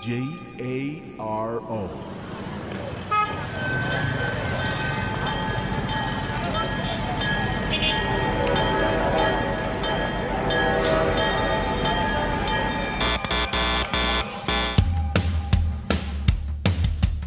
J A R O.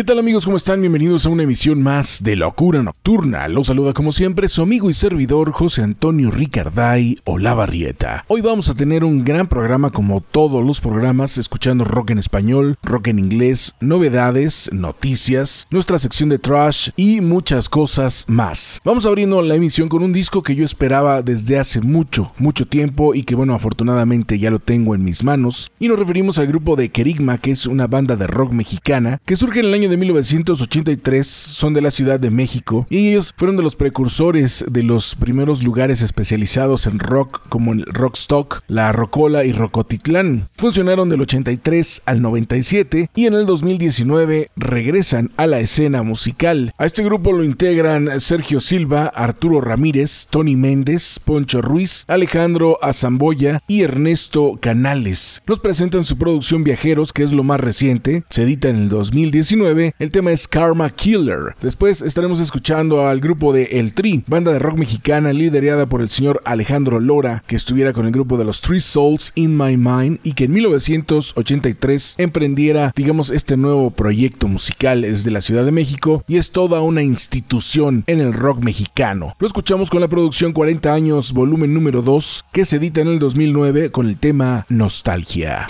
¿Qué tal amigos? ¿Cómo están? Bienvenidos a una emisión más de Locura Nocturna. Los saluda como siempre su amigo y servidor José Antonio Ricarday Olavarrieta. Hoy vamos a tener un gran programa como todos los programas, escuchando rock en español, rock en inglés, novedades, noticias, nuestra sección de trash y muchas cosas más. Vamos abriendo la emisión con un disco que yo esperaba desde hace mucho, mucho tiempo y que bueno, afortunadamente ya lo tengo en mis manos. Y nos referimos al grupo de Kerigma, que es una banda de rock mexicana que surge en el año de 1983 son de la Ciudad de México y ellos fueron de los precursores de los primeros lugares especializados en rock como el Rockstock, la Rocola y Rocotitlán. Funcionaron del 83 al 97 y en el 2019 regresan a la escena musical. A este grupo lo integran Sergio Silva, Arturo Ramírez, Tony Méndez, Poncho Ruiz, Alejandro Azamboya y Ernesto Canales. Nos presentan su producción Viajeros, que es lo más reciente, se edita en el 2019 el tema es Karma Killer. Después estaremos escuchando al grupo de El Tri, banda de rock mexicana liderada por el señor Alejandro Lora, que estuviera con el grupo de los Three Souls in My Mind y que en 1983 emprendiera, digamos, este nuevo proyecto musical desde la Ciudad de México y es toda una institución en el rock mexicano. Lo escuchamos con la producción 40 años, volumen número 2, que se edita en el 2009 con el tema Nostalgia.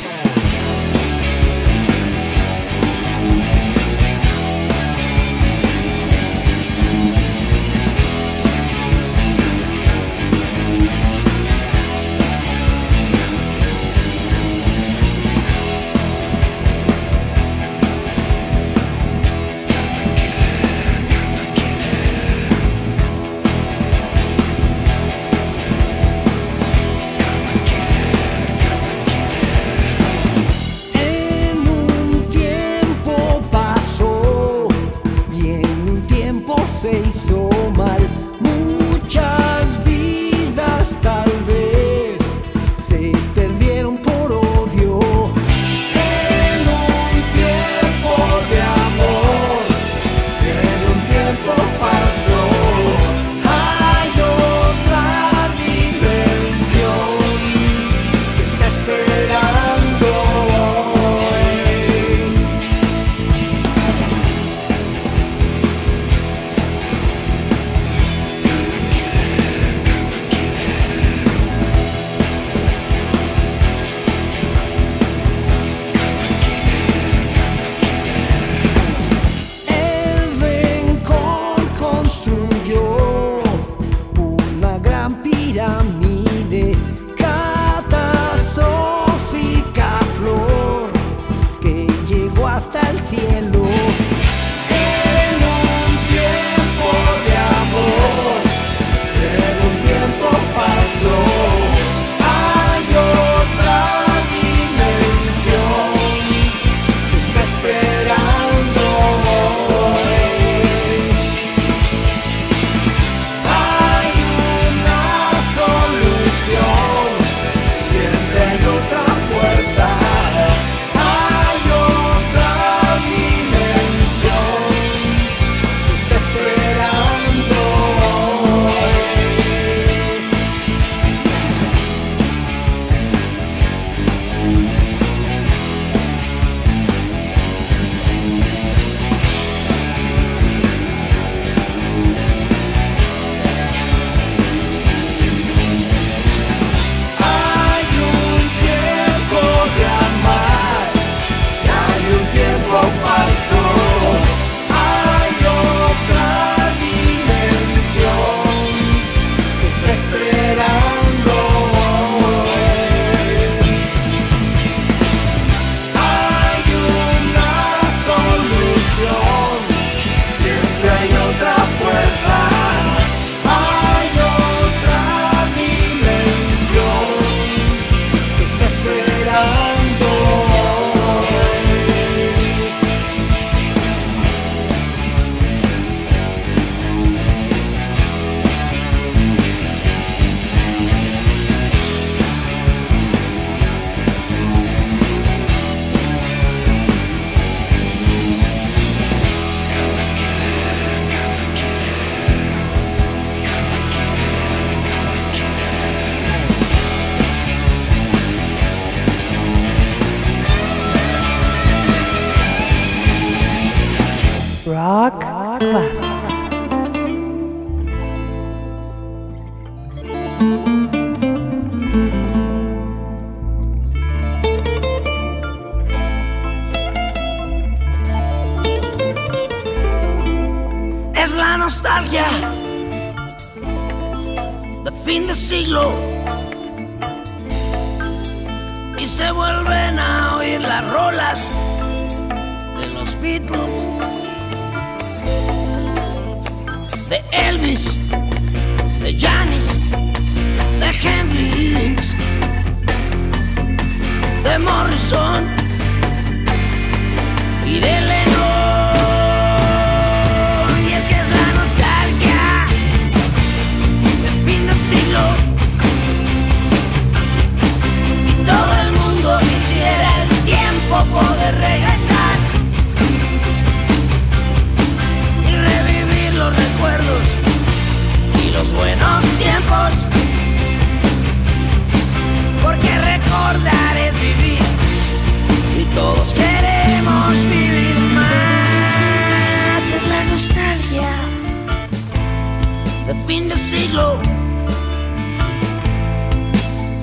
De fin de siglo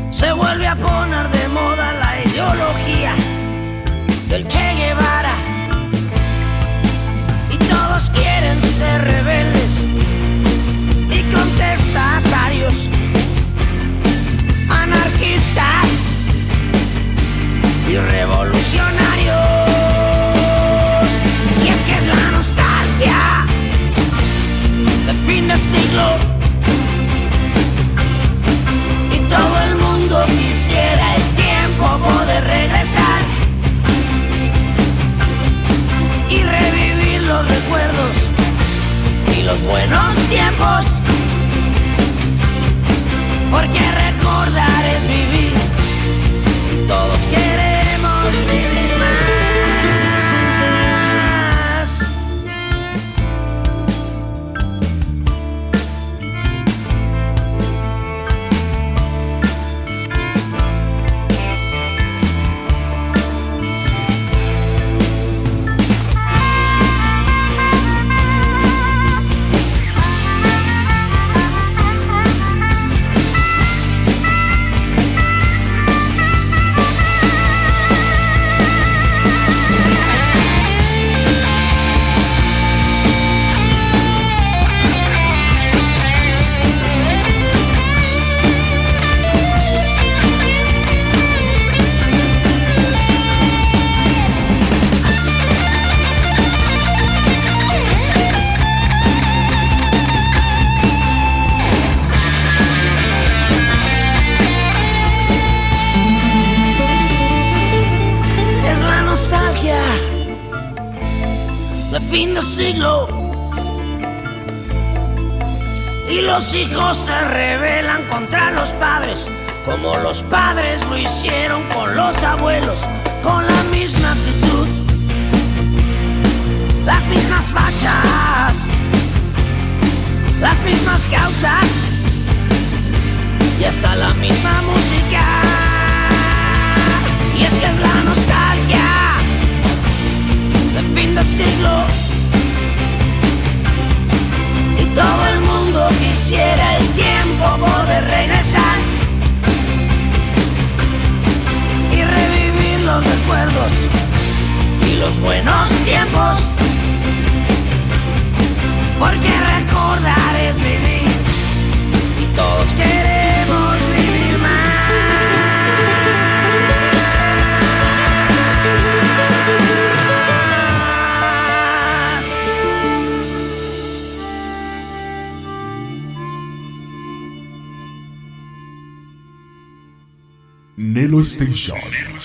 se vuelve a poner de moda la ideología del Che Guevara. Y todos quieren ser rebeldes y contestatarios, anarquistas y revolucionarios. Siglo. Y todo el mundo quisiera el tiempo poder regresar y revivir los recuerdos y los buenos tiempos. Porque Y los hijos se rebelan contra los padres, como los padres lo hicieron con los abuelos, con la misma actitud, las mismas fachas, las mismas causas y hasta la misma música. Y es que es la nostalgia de fin de siglo. Todo el mundo quisiera el tiempo poder regresar y revivir los recuerdos y los buenos tiempos. Porque recordar es vivir y todos queremos Station.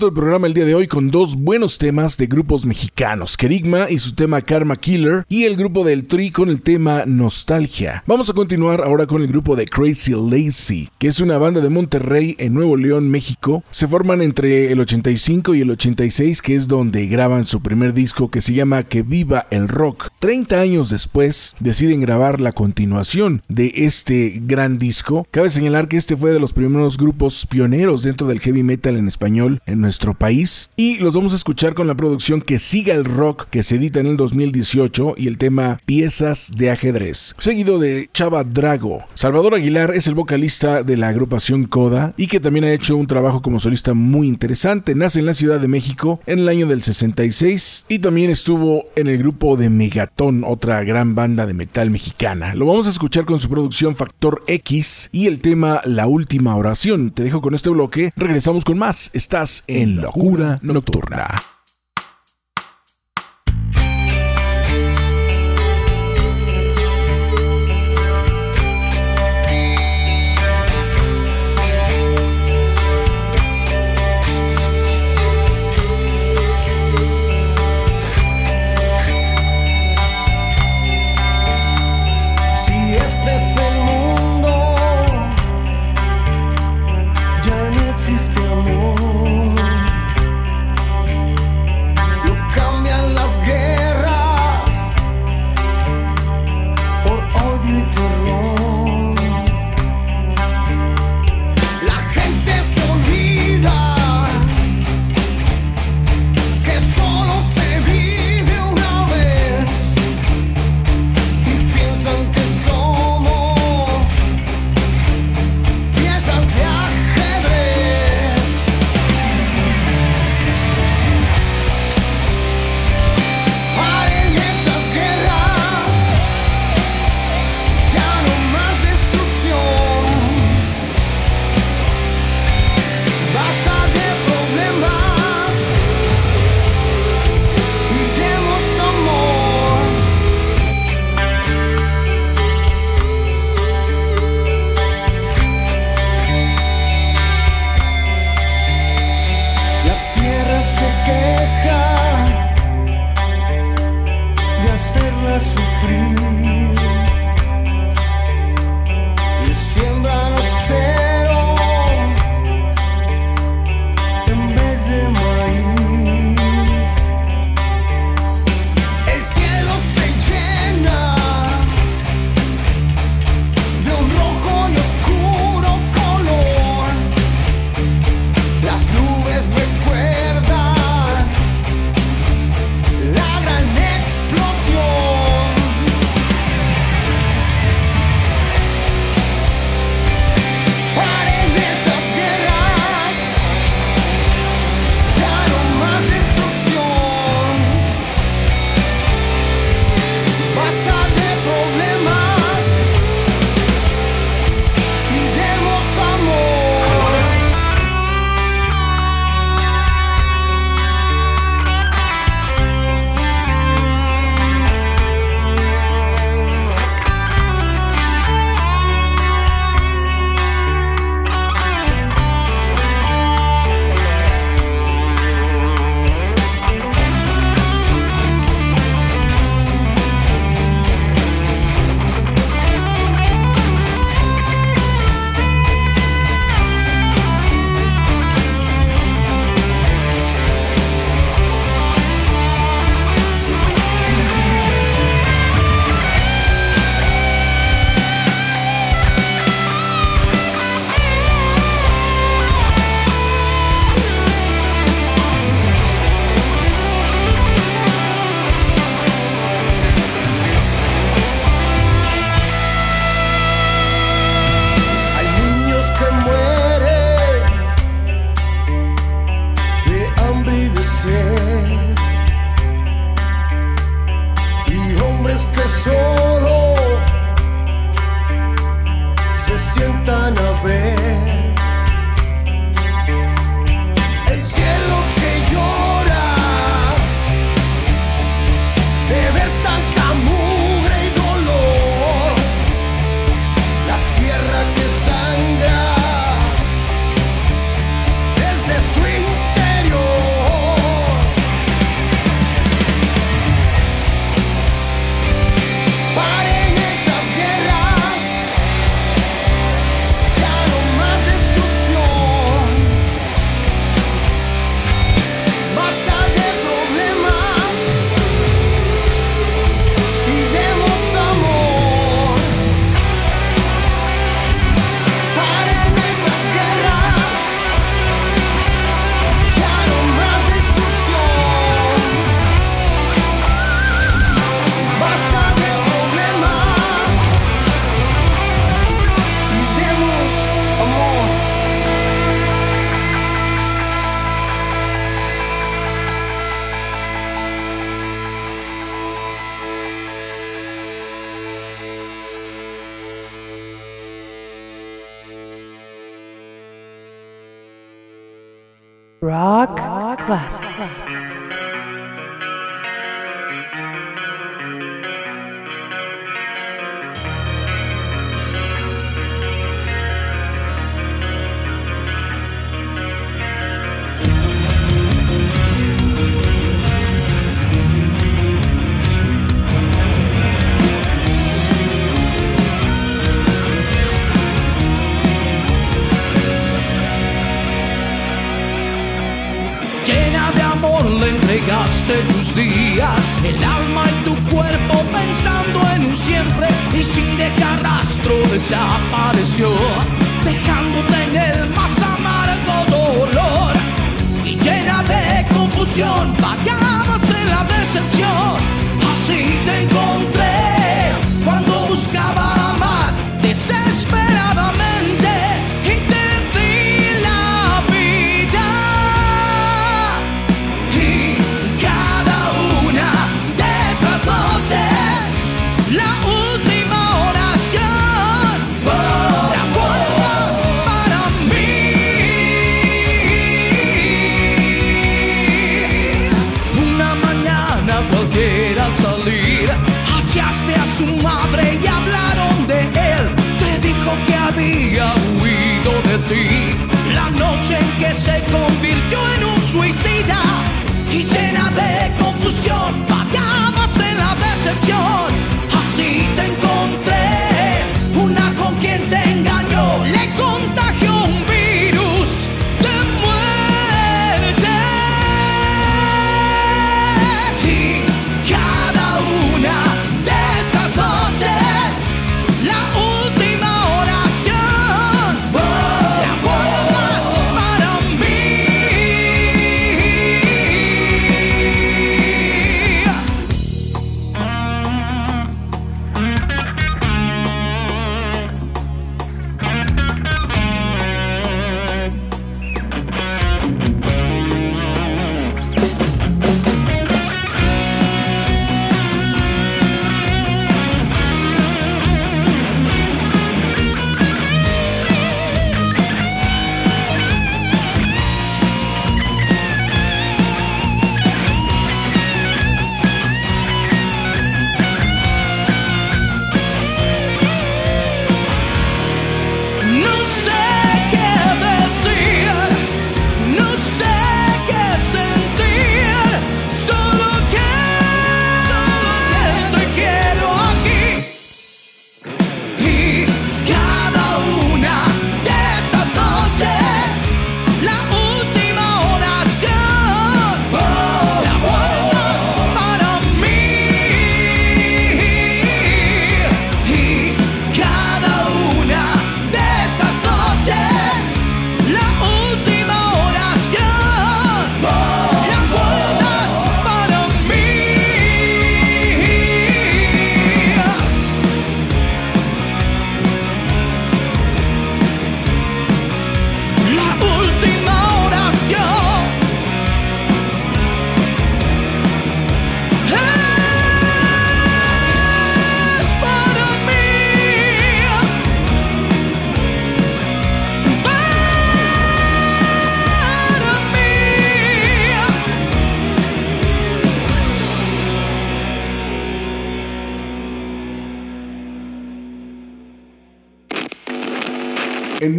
Abierto el programa el día de hoy con dos buenos temas de grupos mexicanos, Kerigma y su tema Karma Killer y el grupo del Tri con el tema Nostalgia. Vamos a continuar ahora con el grupo de Crazy Lazy, que es una banda de Monterrey en Nuevo León, México. Se forman entre el 85 y el 86, que es donde graban su primer disco que se llama Que Viva el Rock. 30 años después deciden grabar la continuación de este gran disco. Cabe señalar que este fue de los primeros grupos pioneros dentro del heavy metal en español en nuestro país y los vamos a escuchar con la producción que siga el rock que se edita en el 2018 y el tema Piezas de ajedrez, seguido de Chava Drago. Salvador Aguilar es el vocalista de la agrupación Coda y que también ha hecho un trabajo como solista muy interesante. Nace en la Ciudad de México en el año del 66 y también estuvo en el grupo de Megaton, otra gran banda de metal mexicana. Lo vamos a escuchar con su producción Factor X y el tema La Última Oración. Te dejo con este bloque, regresamos con más. Estás en Locura Nocturna.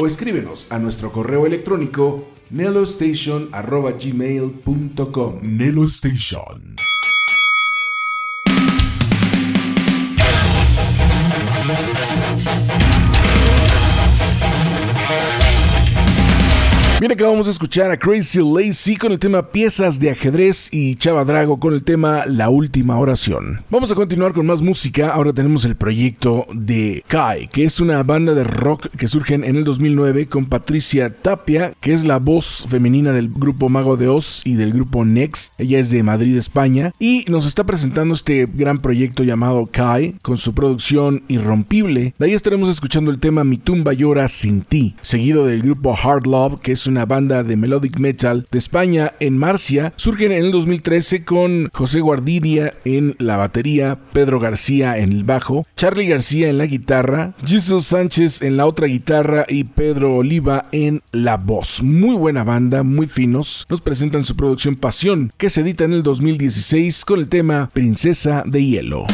o escríbenos a nuestro correo electrónico nelostation.gmail.com Nelostation. Bien, acabamos de escuchar a Crazy Lazy con el tema Piezas de ajedrez y Chava Drago con el tema La última oración. Vamos a continuar con más música. Ahora tenemos el proyecto de Kai, que es una banda de rock que surge en el 2009 con Patricia Tapia, que es la voz femenina del grupo Mago de Oz y del grupo Next. Ella es de Madrid, España, y nos está presentando este gran proyecto llamado Kai con su producción irrompible. De ahí estaremos escuchando el tema Mi tumba llora sin ti, seguido del grupo Hard Love, que es una banda de melodic metal de España en Marcia. Surgen en el 2013 con José Guardiria en la batería, Pedro García en el bajo, Charlie García en la guitarra, Jesus Sánchez en la otra guitarra y Pedro Oliva en la voz. Muy buena banda, muy finos. Nos presentan su producción Pasión, que se edita en el 2016 con el tema Princesa de Hielo.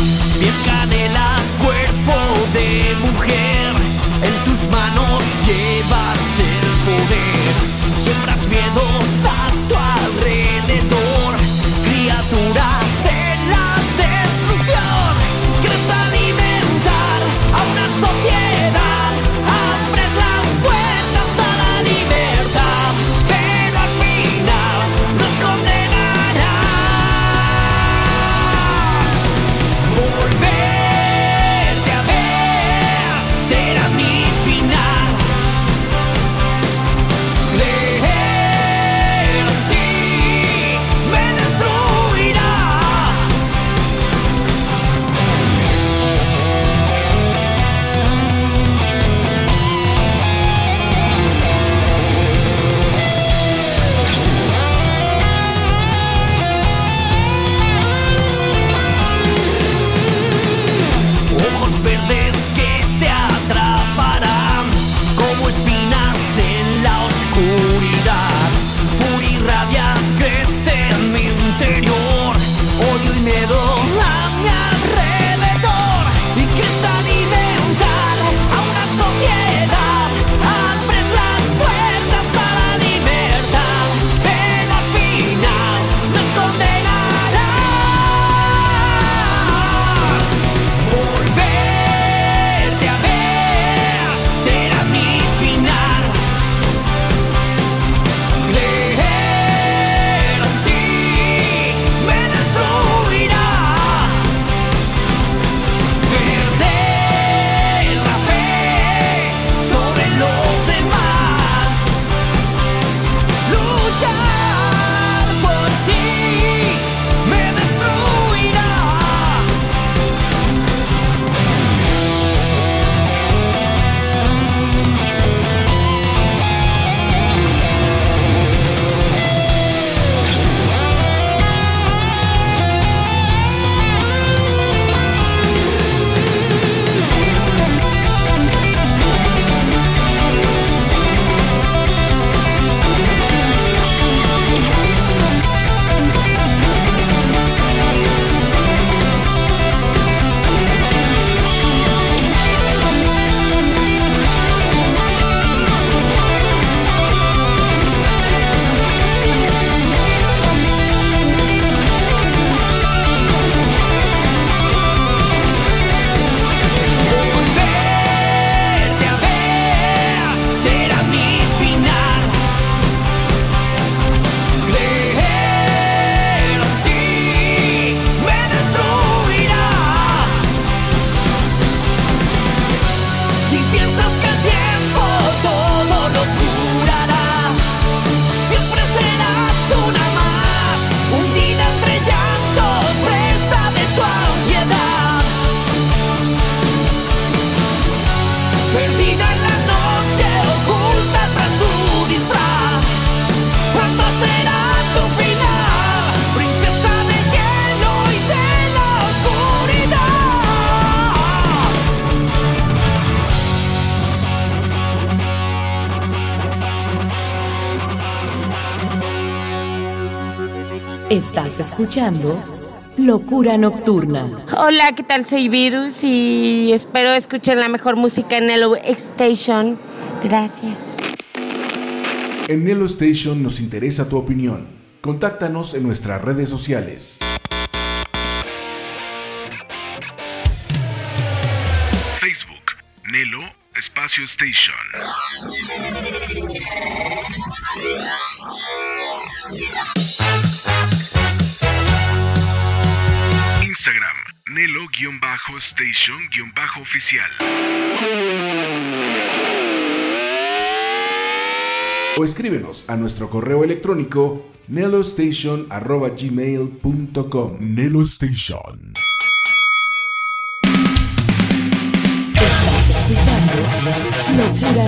Bien. Estás escuchando Locura Nocturna. Hola, ¿qué tal? Soy Virus y espero escuchen la mejor música en Hello Station. Gracias. En Hello Station nos interesa tu opinión. Contáctanos en nuestras redes sociales. Facebook, Nelo Espacio Station. Canelo-Station-Oficial. O escríbenos a nuestro correo electrónico nelostation.gmail.com Nelostation. Estás escuchando Locura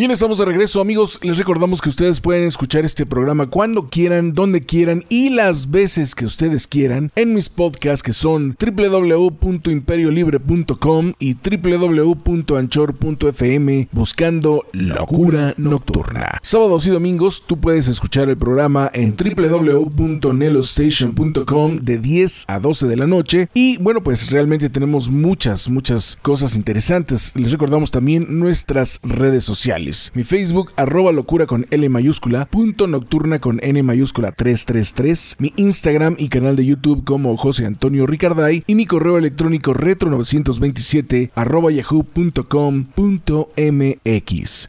bien, estamos de regreso amigos. Les recordamos que ustedes pueden escuchar este programa cuando quieran, donde quieran y las veces que ustedes quieran en mis podcasts que son www.imperiolibre.com y www.anchor.fm buscando Locura Nocturna. Sábados y domingos tú puedes escuchar el programa en www.nelostation.com de 10 a 12 de la noche y bueno pues realmente tenemos muchas, muchas cosas interesantes. Les recordamos también nuestras redes sociales. Mi Facebook, arroba locura con L mayúscula, punto nocturna con N mayúscula 333, mi Instagram y canal de YouTube como José Antonio Ricarday y mi correo electrónico retro927 arroba yahoo.com.mx.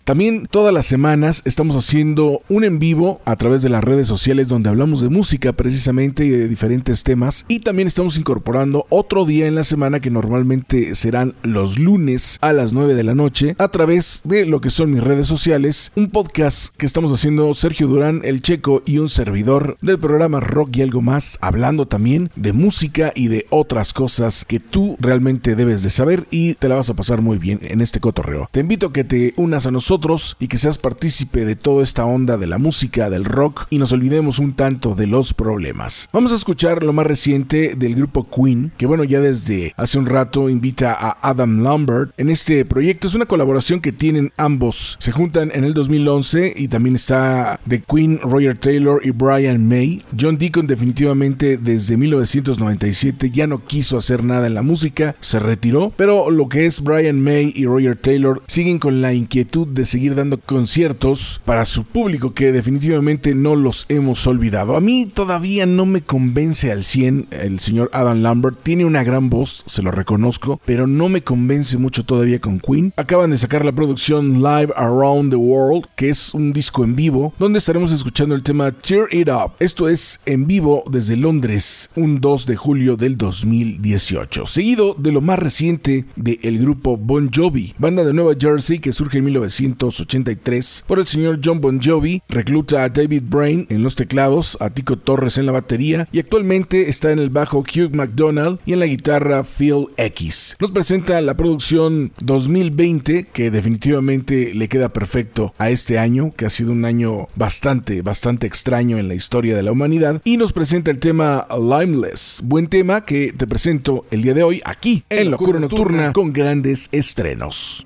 También todas las semanas estamos haciendo un en vivo a través de las redes sociales donde hablamos de música precisamente y de diferentes temas. Y también estamos incorporando otro día en la semana que normalmente serán los lunes a las 9 de la noche a través de lo que son mis redes sociales, un podcast que estamos haciendo Sergio Durán, el Checo y un servidor del programa Rock y algo más, hablando también de música y de otras cosas que tú realmente debes de saber y te la vas a pasar muy bien en este cotorreo. Te invito a que te unas a nosotros y que seas partícipe de toda esta onda de la música, del rock y nos olvidemos un tanto de los problemas. Vamos a escuchar lo más reciente del grupo Queen, que bueno, ya desde hace un rato invita a Adam Lambert en este proyecto. Es una colaboración que tienen ambos. Se juntan en el 2011 y también está The Queen, Roger Taylor y Brian May. John Deacon definitivamente desde 1997 ya no quiso hacer nada en la música, se retiró, pero lo que es Brian May y Roger Taylor siguen con la inquietud de seguir dando conciertos para su público que definitivamente no los hemos olvidado. A mí todavía no me convence al 100 el señor Adam Lambert, tiene una gran voz, se lo reconozco, pero no me convence mucho todavía con Queen. Acaban de sacar la producción Live Around the World, que es un disco en vivo, donde estaremos escuchando el tema Tear It Up. Esto es en vivo desde Londres, un 2 de julio del 2018. Seguido de lo más reciente del grupo Bon Jovi, banda de Nueva Jersey que surge en 1983 por el señor John Bon Jovi, recluta a David Brain en los teclados, a Tico Torres en la batería y actualmente está en el bajo Hugh McDonald y en la guitarra Phil X. Nos presenta la producción 2020 que definitivamente le queda perfecto a este año, que ha sido un año bastante, bastante extraño en la historia de la humanidad y nos presenta el tema Limeless, buen tema que te presento el día de hoy aquí en Locura Nocturna con grandes estrenos.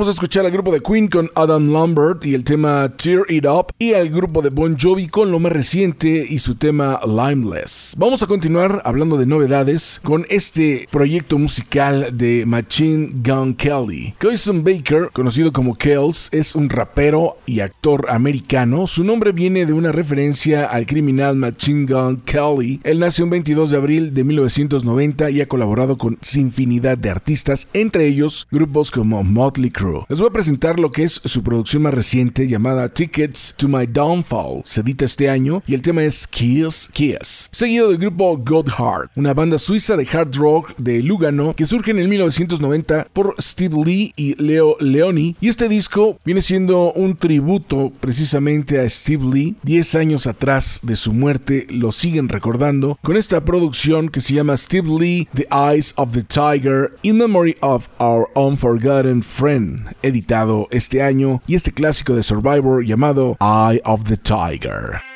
Acabamos de escuchar al grupo de Queen con Adam Lambert y el tema Tear It Up y al grupo de Bon Jovi con lo más reciente y su tema Limeless. Vamos a continuar hablando de novedades con este proyecto musical de Machine Gun Kelly. Cousin Baker, conocido como Kells, es un rapero y actor americano. Su nombre viene de una referencia al criminal Machine Gun Kelly. Él nació un 22 de abril de 1990 y ha colaborado con infinidad de artistas, entre ellos grupos como Motley Crue. Les voy a presentar lo que es su producción más reciente llamada Tickets to My Downfall. Se edita este año y el tema es Kiss Kiss. Seguido del grupo God Heart, una banda suiza de hard rock de Lugano que surge en el 1990 por Steve Lee y Leo Leoni. Y este disco viene siendo un tributo precisamente a Steve Lee. 10 años atrás de su muerte lo siguen recordando con esta producción que se llama Steve Lee, The Eyes of the Tiger, In Memory of Our Unforgotten Friend, editado este año, y este clásico de Survivor llamado Eye of the Tiger.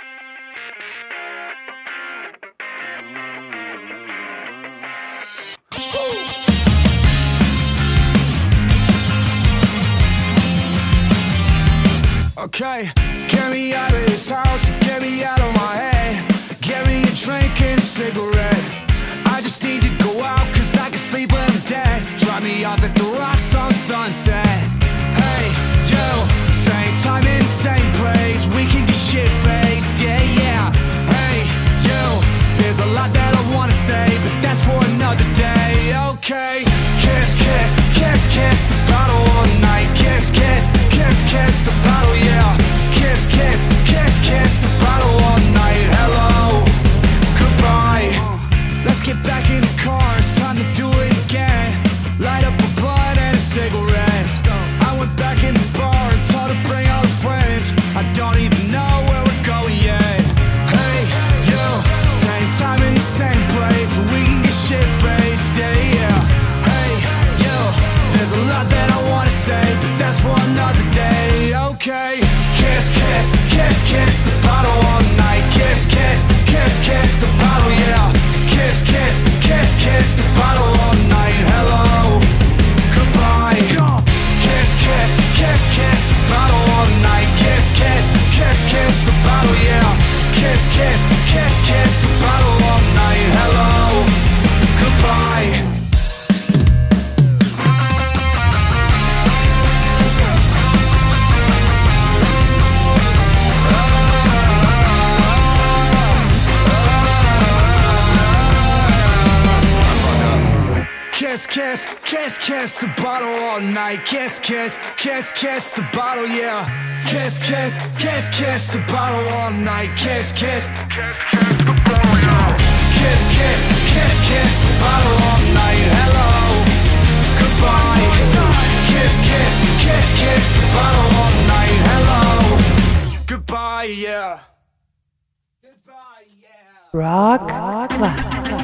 okay. Get me out of this house, get me out of my head. Get me a drink and a cigarette. I just need to go out, cause I can sleep when I'm dead. Drive me off at the rocks on sunset. kiss, kiss, kiss, kiss the polio. Kiss, kiss, kiss, kiss the bottle all night. Hello, goodbye. Kiss, kiss, kiss, kiss the bottle all night. Hello, goodbye, yeah. Goodbye, yeah. Rock, Rock classics.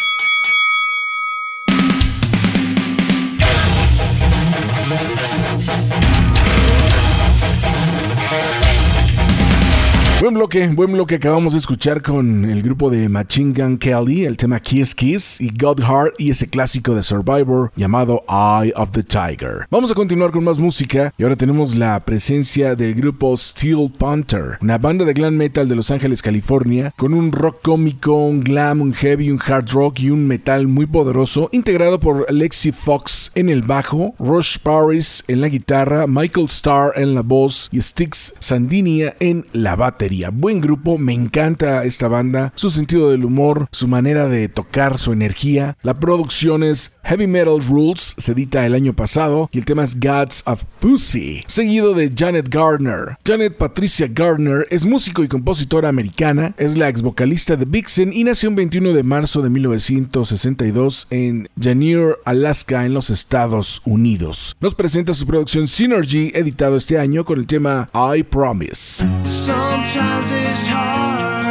Buen bloque, buen bloque acabamos de escuchar con el grupo de Machine Gun Kelly, el tema Kiss Kiss y God Heart y ese clásico de Survivor llamado Eye of the Tiger. Vamos a continuar con más música y ahora tenemos la presencia del grupo Steel Panther, una banda de glam metal de Los Ángeles, California, con un rock cómico, un glam, un heavy, un hard rock y un metal muy poderoso, integrado por Lexi Fox en el bajo, Rush Paris en la guitarra, Michael Starr en la voz y Styx Sandinia en la batería. Buen grupo, me encanta esta banda, su sentido del humor, su manera de tocar, su energía. La producción es Heavy Metal Rules, se edita el año pasado, y el tema es Gods of Pussy, seguido de Janet Gardner. Janet Patricia Gardner es músico y compositora americana, es la ex vocalista de Vixen y nació el 21 de marzo de 1962 en Janier, Alaska, en los Estados Unidos. Nos presenta su producción Synergy, editado este año con el tema I Promise. Sometimes it's hard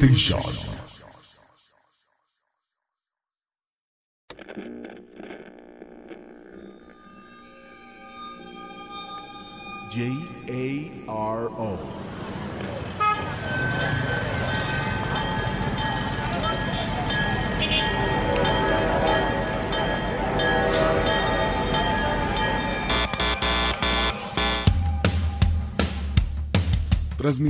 这小子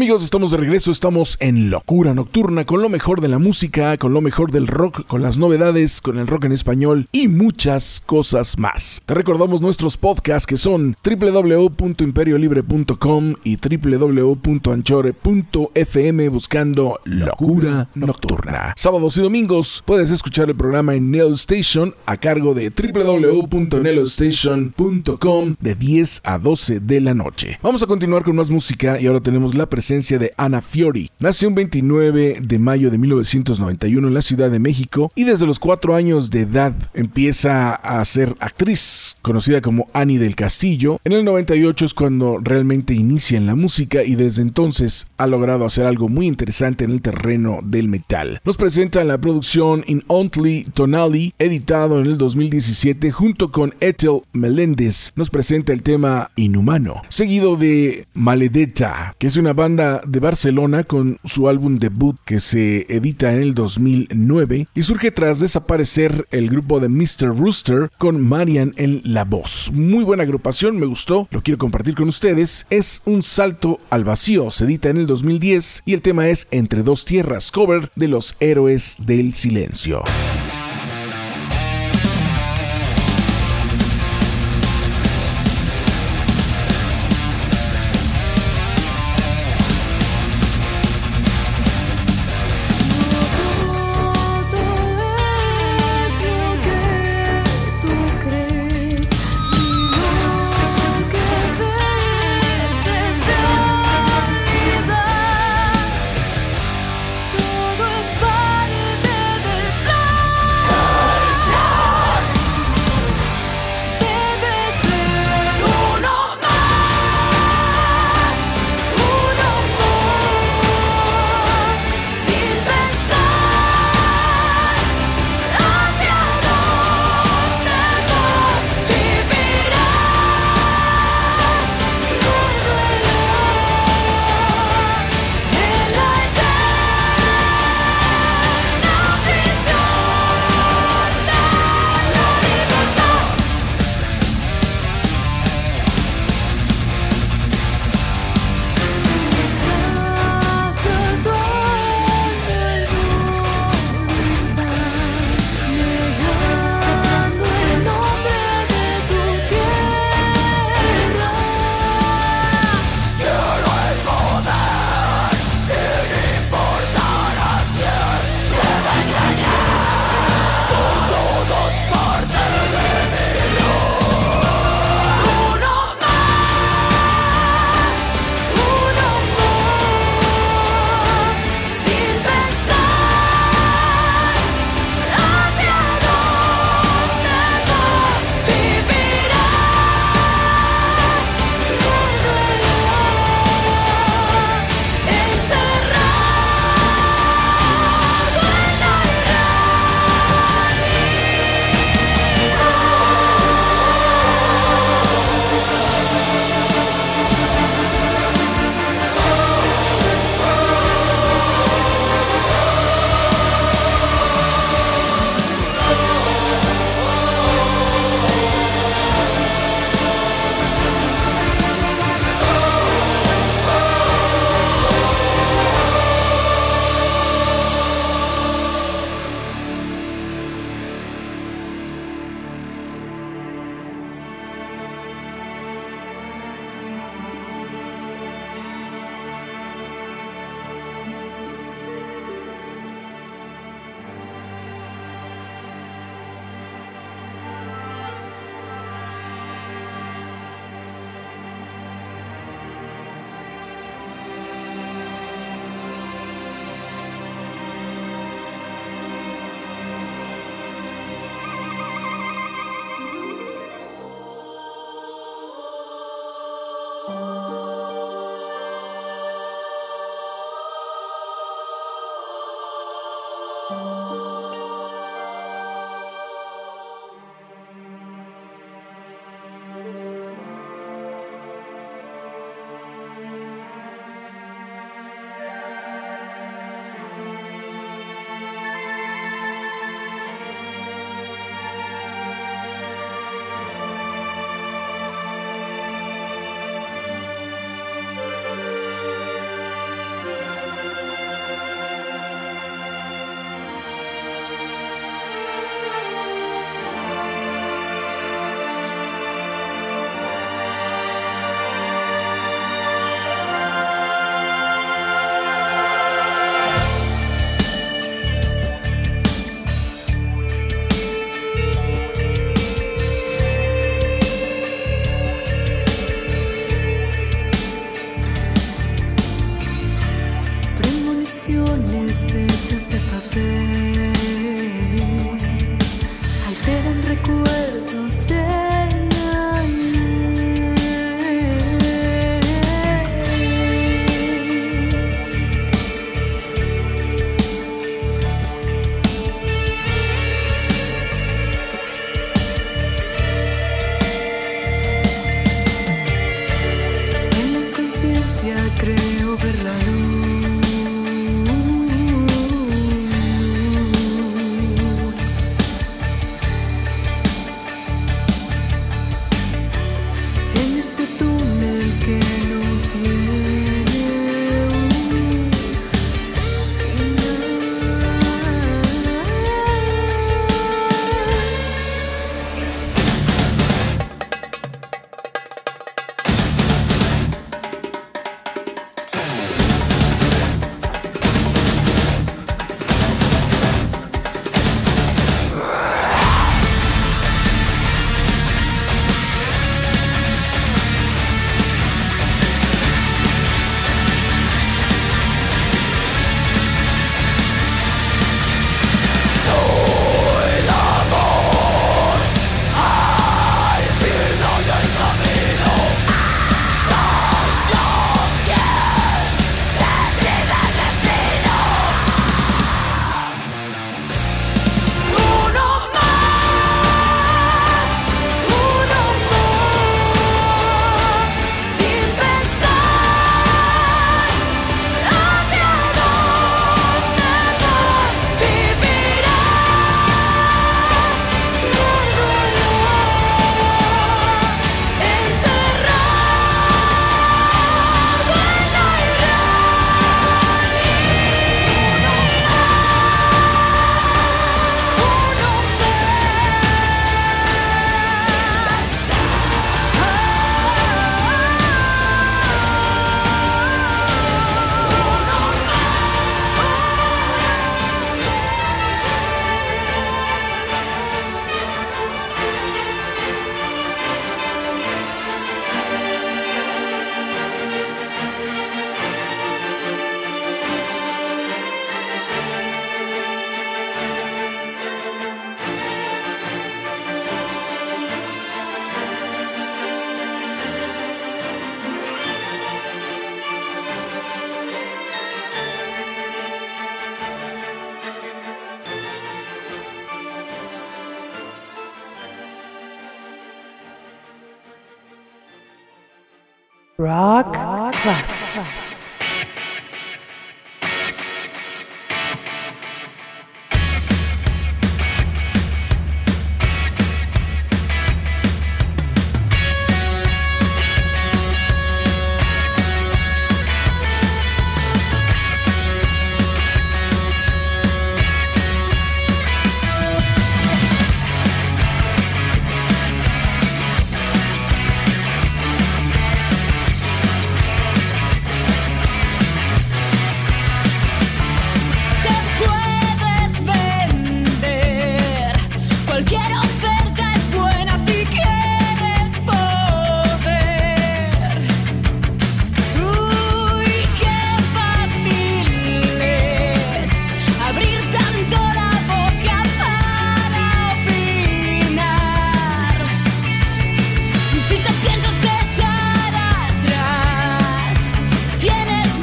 Amigos, estamos de regreso, estamos en Locura Nocturna con lo mejor de la música, con lo mejor del rock, con las novedades, con el rock en español y muchas cosas más. Te recordamos nuestros podcasts que son www.imperiolibre.com y www.anchore.fm buscando Locura Nocturna. Sábados y domingos puedes escuchar el programa en Nelo Station a cargo de www.nelostation.com de 10 a 12 de la noche. Vamos a continuar con más música y ahora tenemos la de Ana Fiori. Nació un 29 de mayo de 1991 en la Ciudad de México y desde los 4 años de edad empieza a ser actriz, conocida como Annie del Castillo. En el 98 es cuando realmente inicia en la música y desde entonces ha logrado hacer algo muy interesante en el terreno del metal. Nos presenta en la producción In Ontly Tonali, editado en el 2017 junto con Ethel Meléndez. Nos presenta el tema Inhumano, seguido de Maledetta, que es una banda de Barcelona con su álbum debut que se edita en el 2009 y surge tras desaparecer el grupo de Mr. Rooster con Marian en la voz. Muy buena agrupación, me gustó, lo quiero compartir con ustedes. Es un salto al vacío, se edita en el 2010 y el tema es Entre dos tierras, cover de los héroes del silencio. Hechas de papel. Alteran recuerdos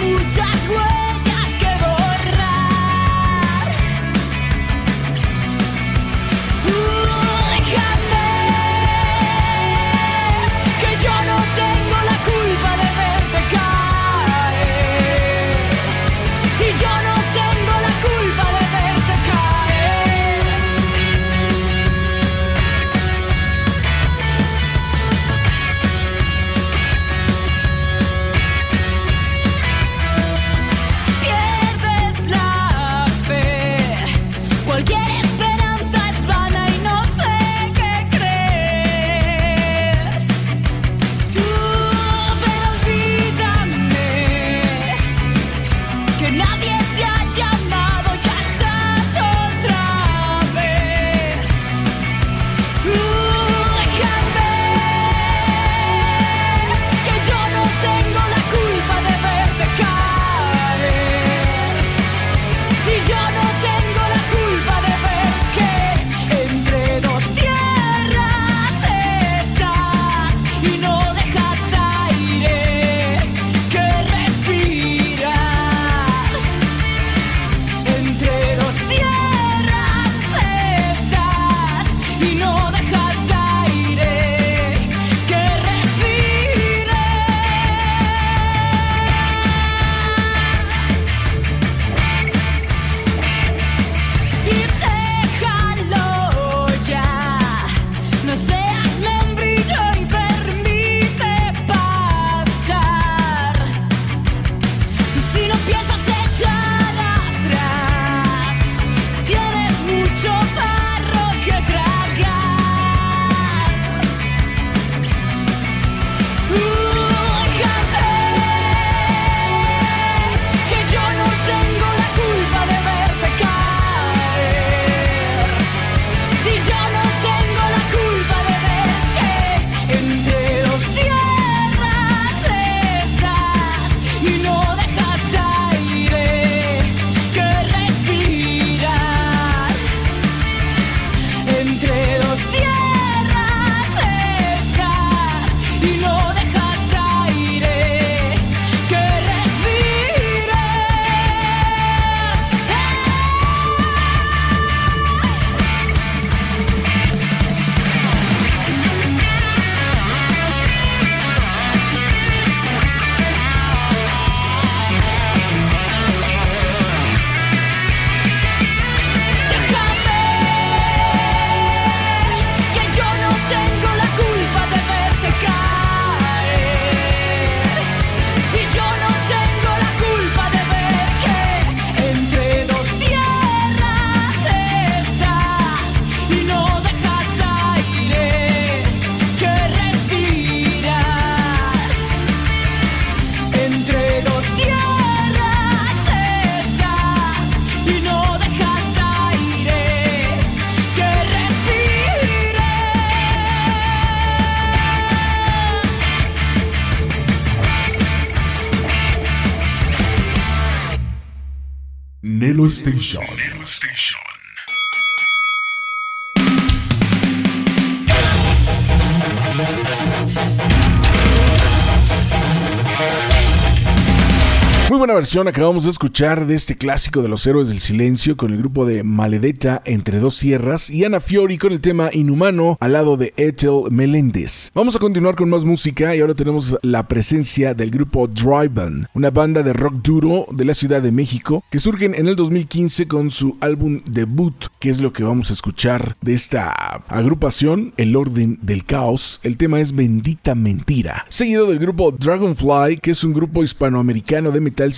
you just acabamos de escuchar de este clásico de los héroes del silencio con el grupo de Maledetta entre dos sierras y Ana Fiori con el tema Inhumano al lado de Ethel Meléndez. Vamos a continuar con más música y ahora tenemos la presencia del grupo Drive una banda de rock duro de la Ciudad de México que surgen en el 2015 con su álbum debut, que es lo que vamos a escuchar de esta agrupación, El Orden del Caos. El tema es Bendita Mentira. Seguido del grupo Dragonfly, que es un grupo hispanoamericano de metal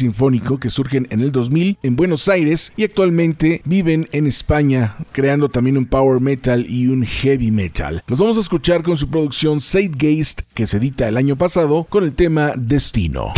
que surgen en el 2000 en Buenos Aires y actualmente viven en España, creando también un power metal y un heavy metal. Los vamos a escuchar con su producción Zeitgeist, que se edita el año pasado, con el tema Destino.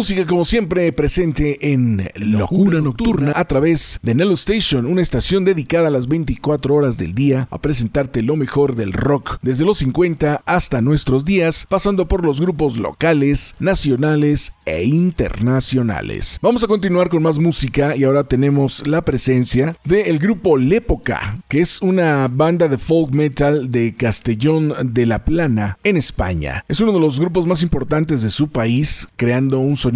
Música, como siempre, presente en Locura Nocturna a través de Nello Station, una estación dedicada a las 24 horas del día a presentarte lo mejor del rock, desde los 50 hasta nuestros días, pasando por los grupos locales, nacionales e internacionales. Vamos a continuar con más música y ahora tenemos la presencia del grupo Lépoca, que es una banda de folk metal de Castellón de la Plana, en España. Es uno de los grupos más importantes de su país, creando un sonido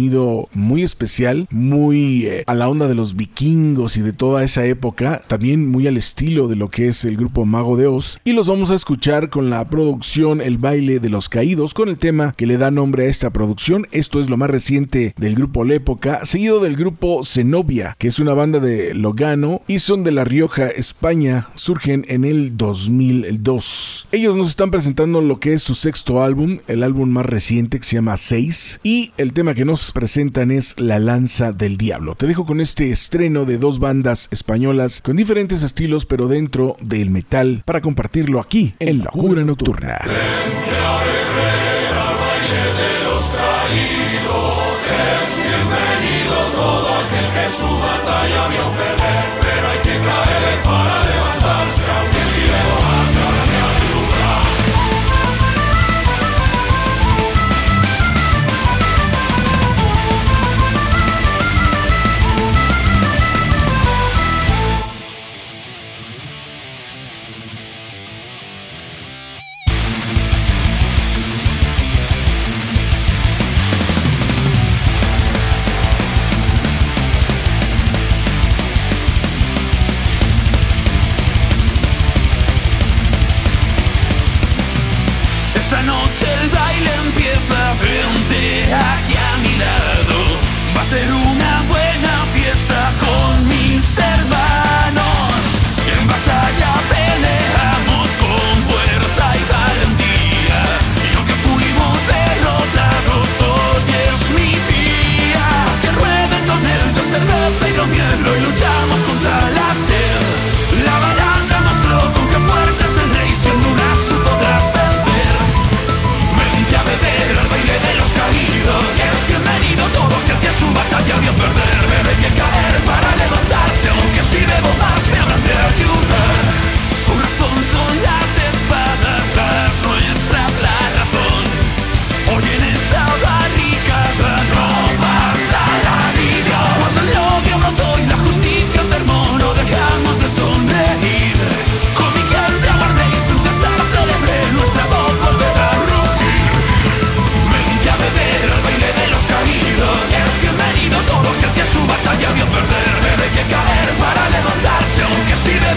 muy especial, muy eh, a la onda de los vikingos y de toda esa época, también muy al estilo de lo que es el grupo Mago de Oz, y los vamos a escuchar con la producción El baile de los caídos, con el tema que le da nombre a esta producción. Esto es lo más reciente del grupo Lépoca, seguido del grupo Zenobia, que es una banda de Logano y son de La Rioja, España, surgen en el 2002. Ellos nos están presentando lo que es su sexto álbum, el álbum más reciente que se llama 6, y el tema que nos presentan es La Lanza del Diablo. Te dejo con este estreno de dos bandas españolas con diferentes estilos, pero dentro del metal, para compartirlo aquí en Locura Nocturna. Esta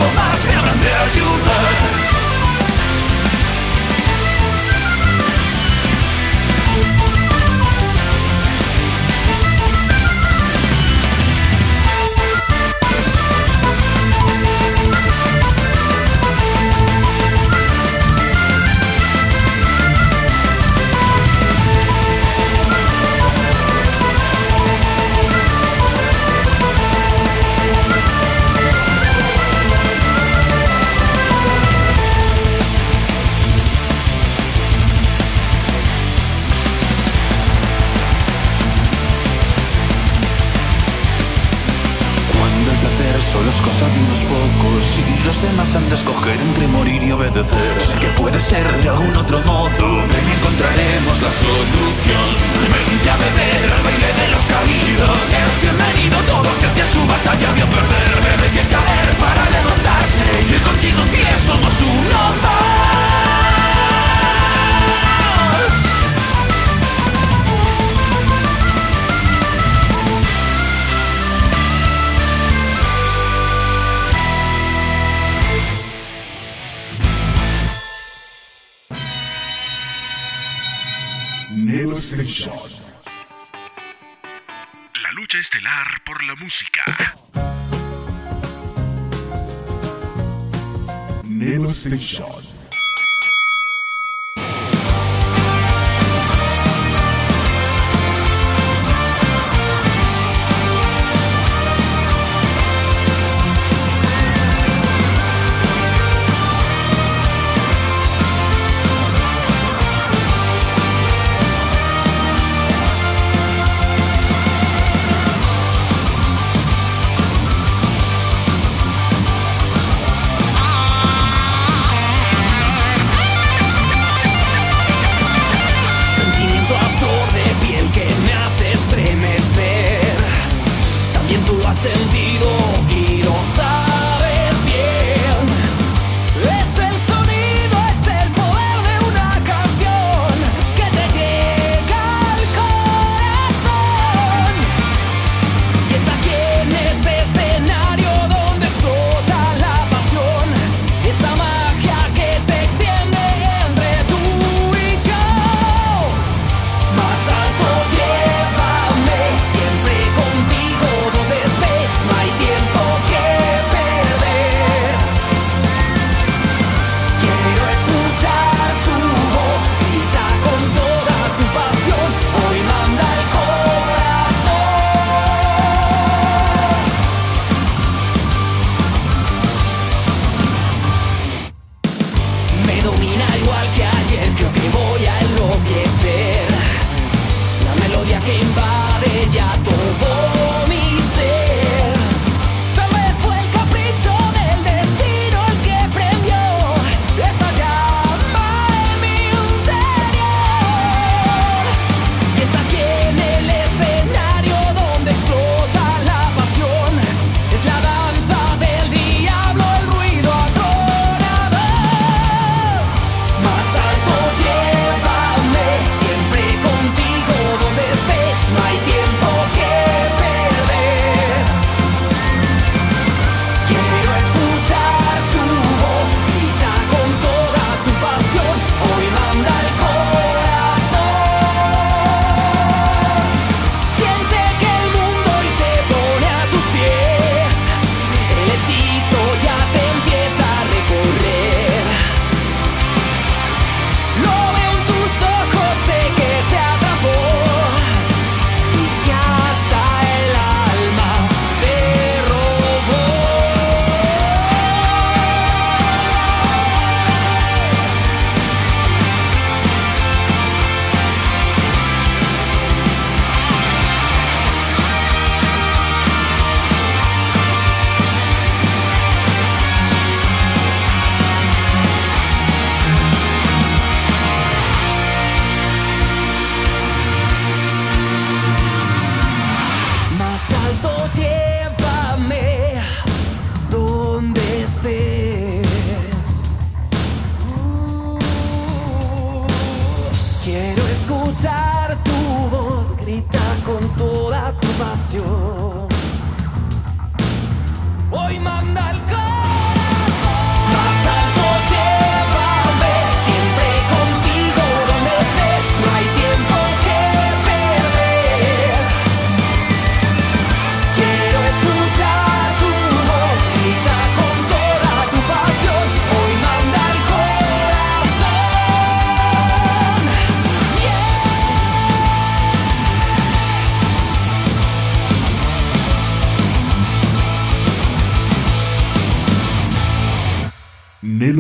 Aunque si bebo más me habrán de de escoger entre morir y obedecer. Sé que puede ser de algún otro modo. En mí encontraremos la solución La lucha estelar por la música. Nelo Station.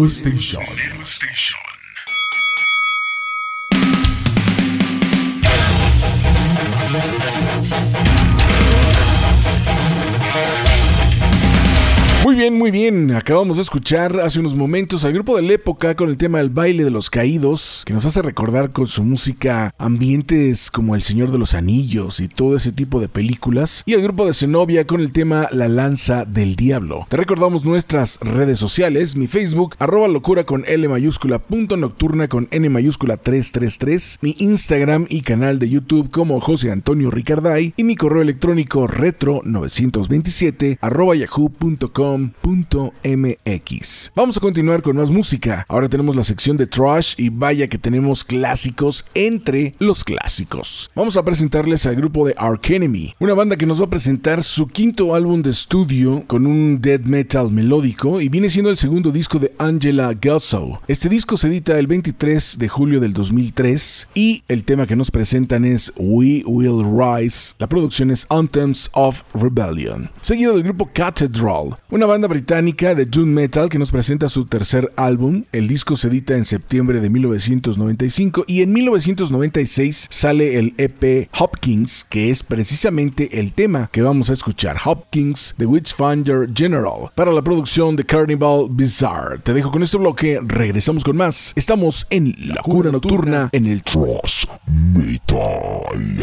Station. Bien, muy bien. Acabamos de escuchar hace unos momentos al grupo de la época con el tema del baile de los caídos, que nos hace recordar con su música ambientes como El Señor de los Anillos y todo ese tipo de películas. Y el grupo de Zenobia con el tema La Lanza del Diablo. Te recordamos nuestras redes sociales, mi Facebook, arroba locura con L mayúscula, punto nocturna con N mayúscula 333, mi Instagram y canal de YouTube como José Antonio Ricarday y mi correo electrónico retro 927 arroba yahoo.com .mx. Vamos a continuar con más música. Ahora tenemos la sección de trash y vaya que tenemos clásicos entre los clásicos. Vamos a presentarles al grupo de Ark Enemy, una banda que nos va a presentar su quinto álbum de estudio con un death metal melódico y viene siendo el segundo disco de Angela Guzzo. Este disco se edita el 23 de julio del 2003 y el tema que nos presentan es We Will Rise. La producción es Anthems of Rebellion. Seguido del grupo Cathedral, una banda británica de doom metal que nos presenta su tercer álbum. El disco se edita en septiembre de 1995 y en 1996 sale el EP Hopkins, que es precisamente el tema que vamos a escuchar, Hopkins The Witchfinder General, para la producción de Carnival Bizarre. Te dejo con este bloque, regresamos con más. Estamos en La Cura Nocturna en el Trash Metal.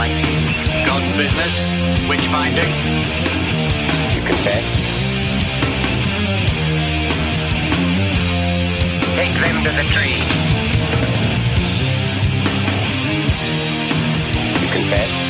Lightning. God's business. Witch-finding. You can bet. Take them to the tree. You can bet.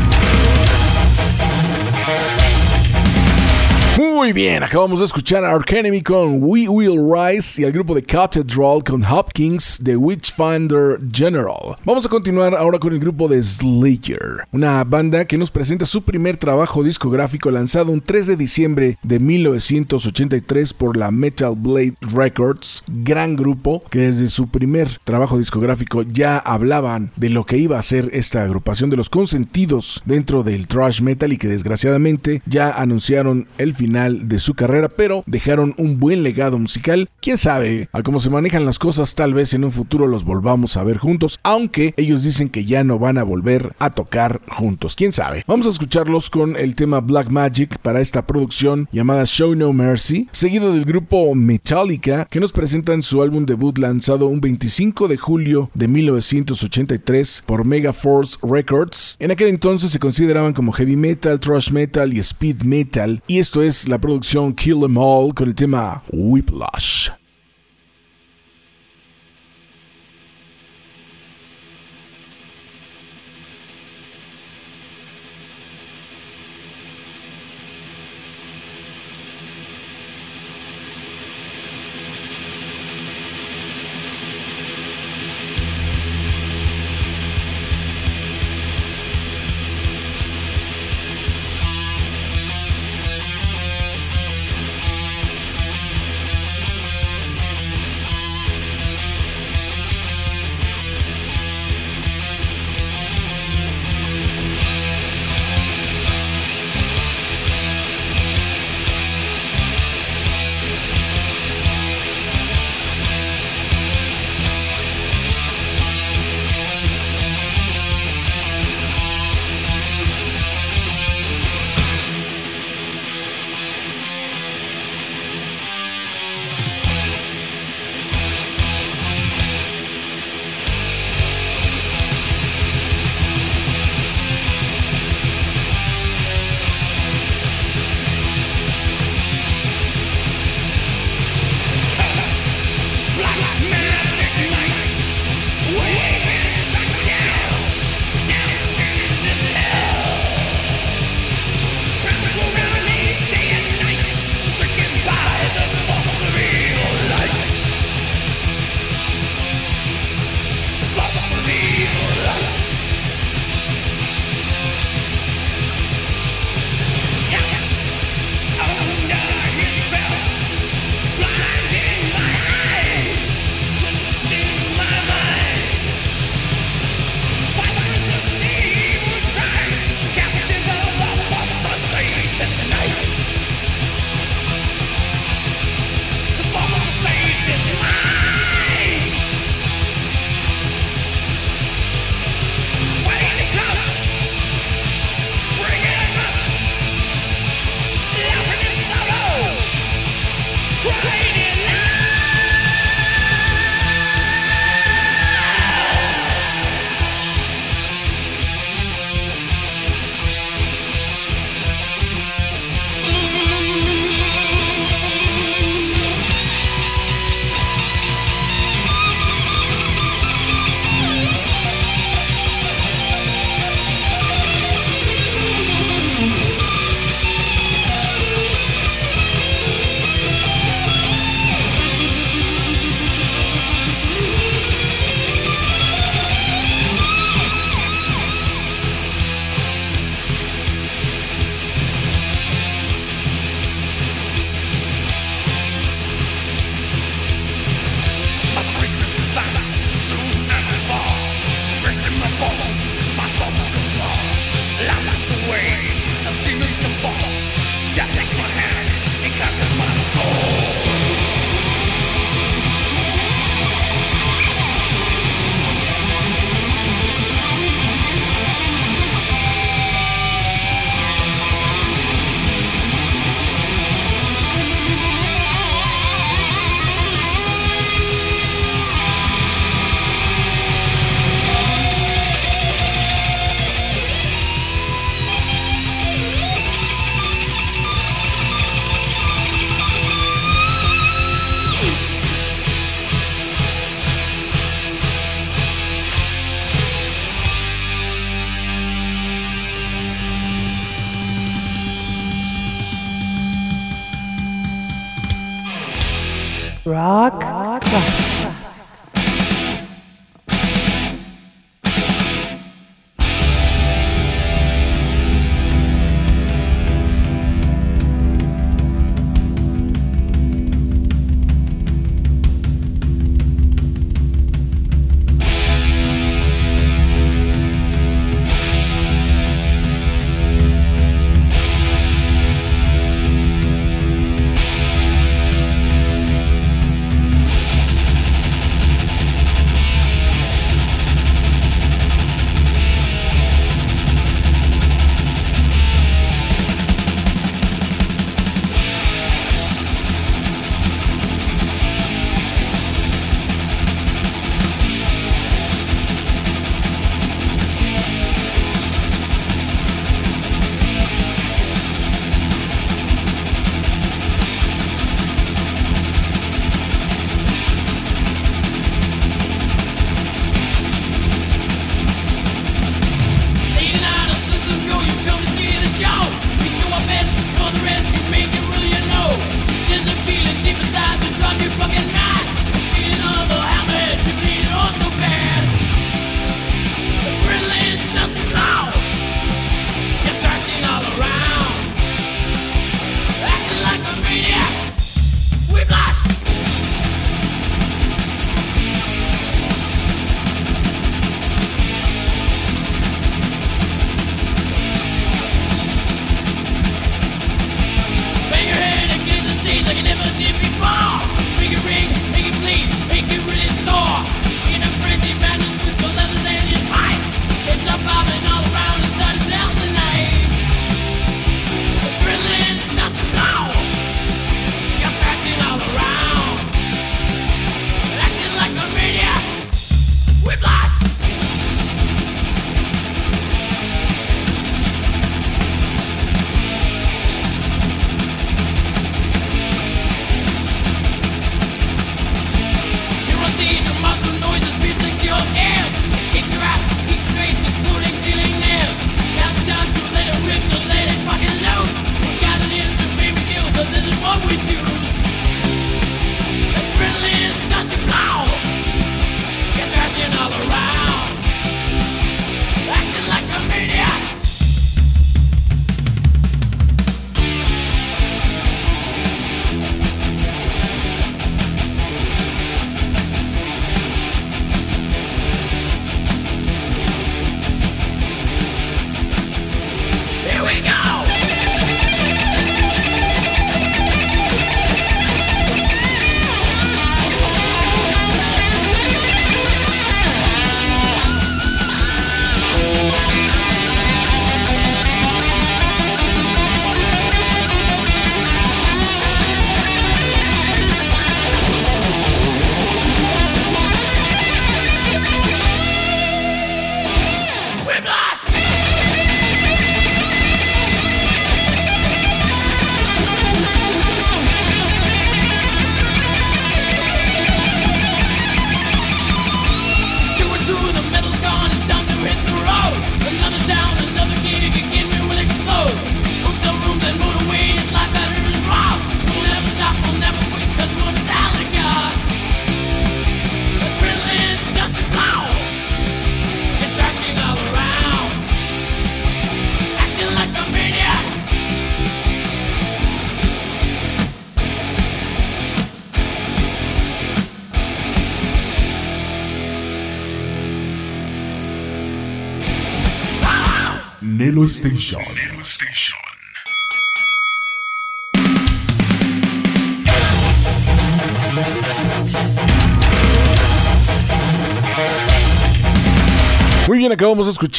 Muy bien, acabamos de escuchar a Ark Enemy con We Will Rise y al grupo de Cathedral con Hopkins de Witchfinder General. Vamos a continuar ahora con el grupo de Slayer, una banda que nos presenta su primer trabajo discográfico lanzado un 3 de diciembre de 1983 por la Metal Blade Records, gran grupo que desde su primer trabajo discográfico ya hablaban de lo que iba a ser esta agrupación de los consentidos dentro del thrash metal y que desgraciadamente ya anunciaron el final de su carrera, pero dejaron un buen legado musical. Quién sabe, a cómo se manejan las cosas, tal vez en un futuro los volvamos a ver juntos, aunque ellos dicen que ya no van a volver a tocar juntos. Quién sabe. Vamos a escucharlos con el tema Black Magic para esta producción llamada Show No Mercy, seguido del grupo Metallica, que nos presentan su álbum debut lanzado un 25 de julio de 1983 por Megaforce Records. En aquel entonces se consideraban como heavy metal, thrash metal y speed metal, y esto es la producción Kill Em All con el tema Whiplash.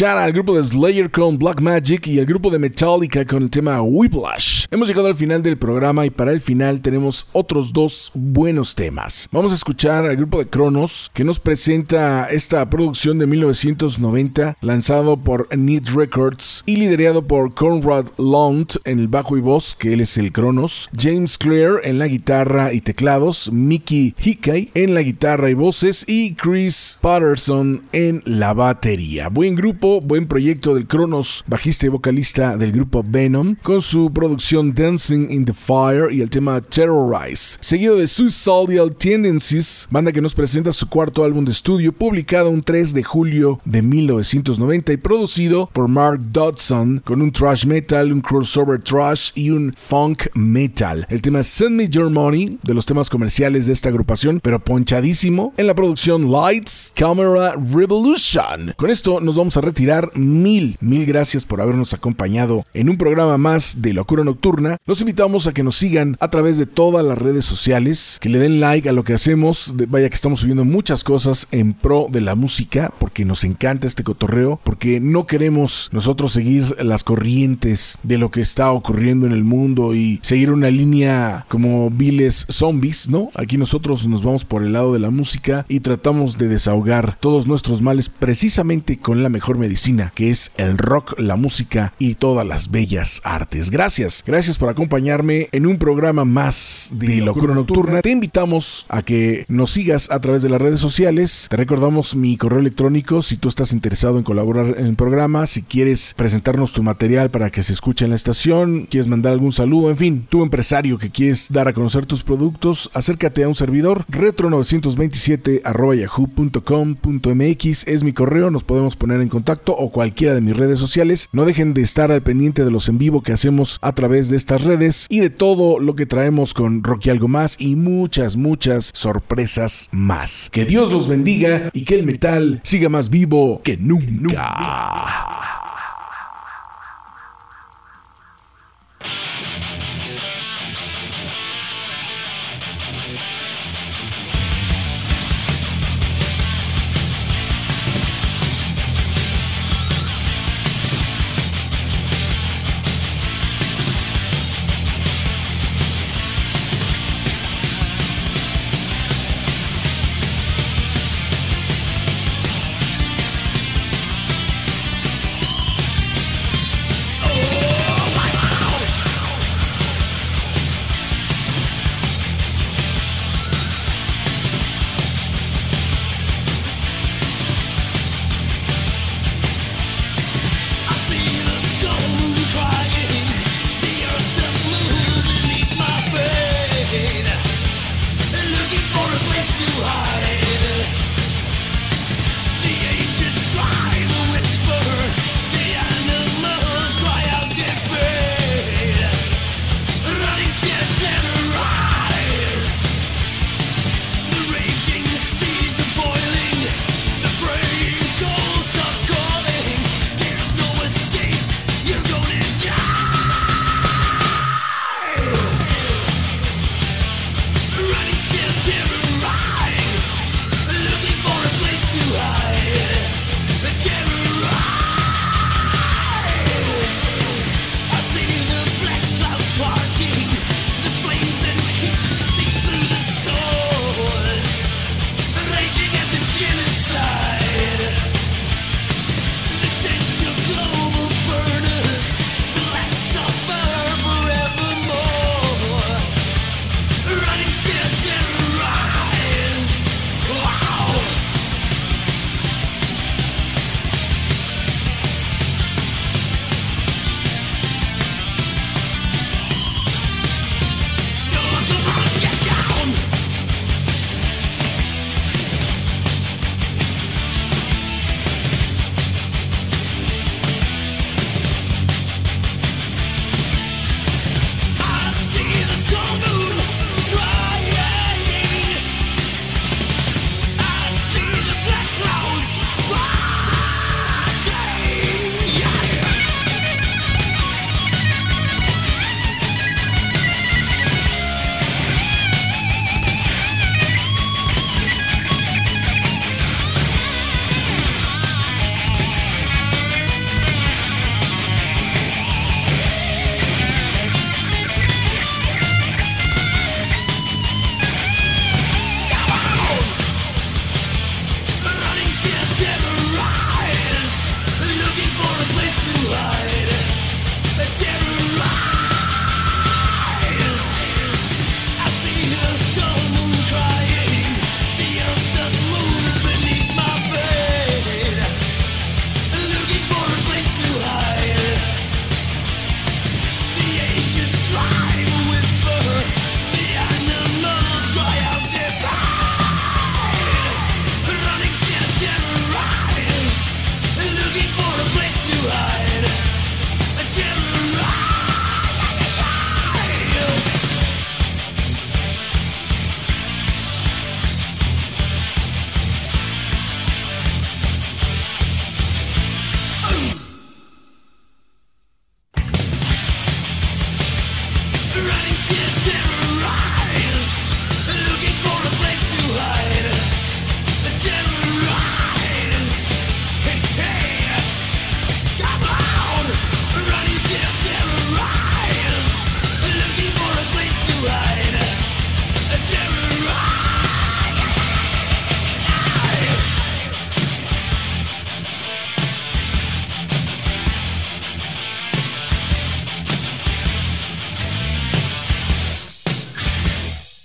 Al grupo de Slayer con Black Magic y al grupo de Metallica con el tema Whiplash. Hemos llegado al final del programa y para el final tenemos otros dos buenos temas. Vamos a escuchar al grupo de Kronos que nos presenta esta producción de 1990 lanzado por Need Records y liderado por Conrad Launt en el bajo y voz, que él es el Kronos, James Clear en la guitarra y teclados, Mickey Hickey en la guitarra y voces y Chris Patterson en la batería. Buen grupo, buen proyecto del Cronos, bajista y vocalista del grupo Venom, con su producción Dancing in the Fire y el tema Terrorize. Seguido de Suicidal Tendencies, banda que nos presenta su cuarto álbum de estudio, publicado un 3 de julio de 1990 y producido por Mark Dodson, con un thrash metal, un crossover thrash y un funk metal. El tema Send Me Your Money, de los temas comerciales de esta agrupación, pero ponchadísimo en la producción Lights Camera Revolution. Con esto nos vamos a retirar. Mil, mil gracias por habernos acompañado en un programa más de Locura Nocturna. Los invitamos a que nos sigan a través de todas las redes sociales, que le den like a lo que hacemos. Vaya que estamos subiendo muchas cosas en pro de la música, porque nos encanta este cotorreo, porque no queremos nosotros seguir las corrientes de lo que está ocurriendo en el mundo y seguir una línea como viles zombies, ¿no? Aquí nosotros nos vamos por el lado de la música y tratamos de desahogar todos nuestros males precisamente con la mejor medicina, que es el rock, la música y todas las bellas artes. Gracias, gracias por acompañarme en un programa más de Locura Nocturna. Te invitamos a que nos sigas a través de las redes sociales. Te recordamos mi correo electrónico si tú estás interesado en colaborar en el programa, si quieres presentarnos tu material para que se escuche en la estación, quieres mandar algún saludo, en fin, tú empresario que quieres dar a conocer tus productos, acércate a un servidor retro927 yahoo.com.mx es mi correo, nos podemos poner en contacto o cualquiera de mis redes sociales. No dejen de estar al pendiente de los en vivo que hacemos a través de estas redes y de todo lo que traemos con Rocky Algo Más y muchas, muchas sorpresas más. Que Dios los bendiga y que el metal siga más vivo que nunca.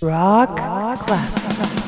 Rock, Rock classic.